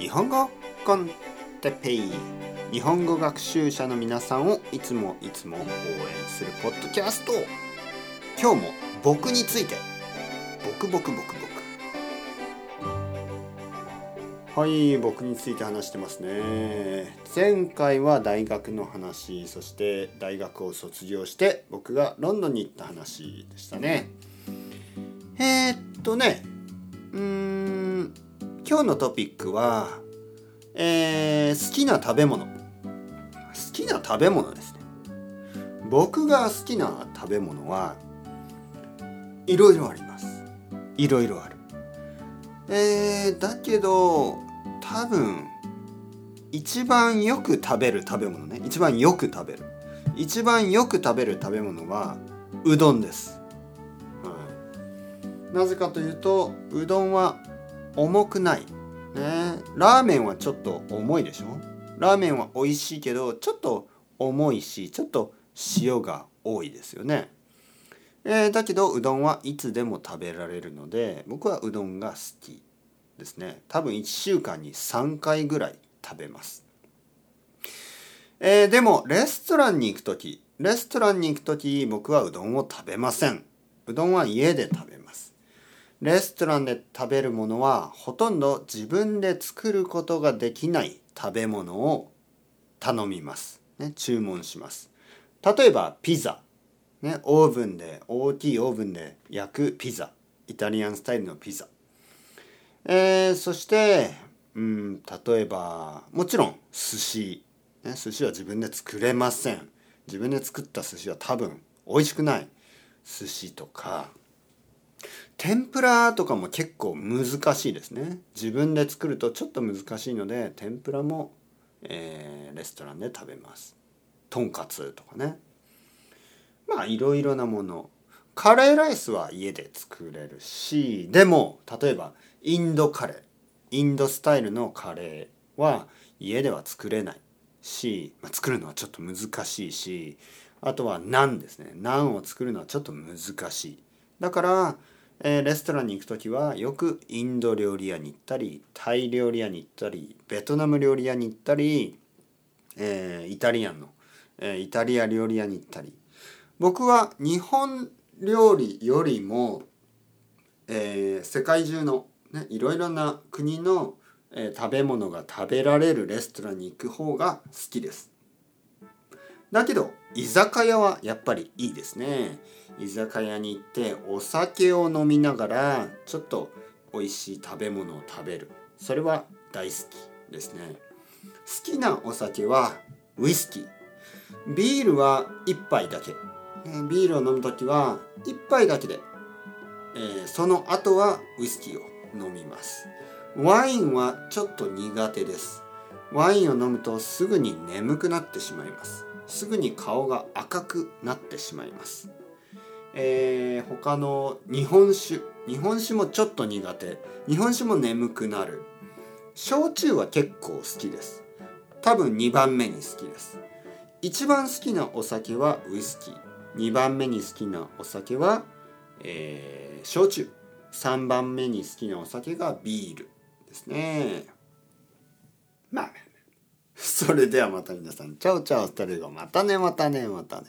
日本語コンテペイ。日本語学習者の皆さんをいつもいつも応援するポッドキャスト。今日も僕について。僕僕僕僕。はい僕について話してますね。前回は大学の話そして大学を卒業して僕がロンドンに行った話でしたね。えー、っとねうん。今日のトピックは、えー、好きな食べ物。好きな食べ物ですね。僕が好きな食べ物はいろいろあります。いろいろある。えー、だけど多分一番よく食べる食べ物ね。一番よく食べる。一番よく食べる食べ物はうどんです、はい、なぜかというとうどんは重くない、ね、ラーメンはちょっと重いでしょ？ラーメンは美味しいけどちょっと重いしちょっと塩が多いですよね、えー、だけどうどんはいつでも食べられるので僕はうどんが好きですね。多分1週間に3回ぐらい食べます、えー、でもレストランに行く時レストランに行く時僕はうどんを食べません。うどんは家で食べます。レストランで食べるものはほとんど自分で作ることができない食べ物を頼みます、ね、注文します。例えばピザ、ね、オーブンで大きいオーブンで焼くピザ。イタリアンスタイルのピザ。えー、そして、うん、例えばもちろん寿司、ね、寿司は自分で作れません。自分で作った寿司は多分美味しくない。寿司とか天ぷらとかも結構難しいですね。自分で作るとちょっと難しいので天ぷらも、えー、レストランで食べます。とんかつとかね。まあいろいろなもの。カレーライスは家で作れるしでも例えばインドカレー。インドスタイルのカレーは家では作れないし、まあ、作るのはちょっと難しいしあとはナンですね。ナンを作るのはちょっと難しい。だから、えー、レストランに行く時はよくインド料理屋に行ったりタイ料理屋に行ったりベトナム料理屋に行ったり、えー、イタリアンの、えー、イタリア料理屋に行ったり僕は日本料理よりも、え、世界中の、ね、いろいろな国の、え、食べ物が食べられるレストランに行く方が好きです。だけど居酒屋はやっぱりいいですね。居酒屋に行ってお酒を飲みながらちょっと美味しい食べ物を食べる。それは大好きですね。好きなお酒はウイスキー。ビールは1杯だけ。ビールを飲む時は1杯だけで、えー、その後はウイスキーを飲みますワインはちょっと苦手ですワインを飲むとすぐに眠くなってしまいますすぐに顔が赤くなってしまいます、えー、他の日本酒。日本酒もちょっと苦手。日本酒も眠くなる。焼酎は結構好きです。多分2番目に好きです。一番好きなお酒はウイスキー。2番目に好きなお酒は、えー、焼酎。3番目に好きなお酒がビールですね。それではまた皆さんチャオチャオストレゴまたねまたねまたね。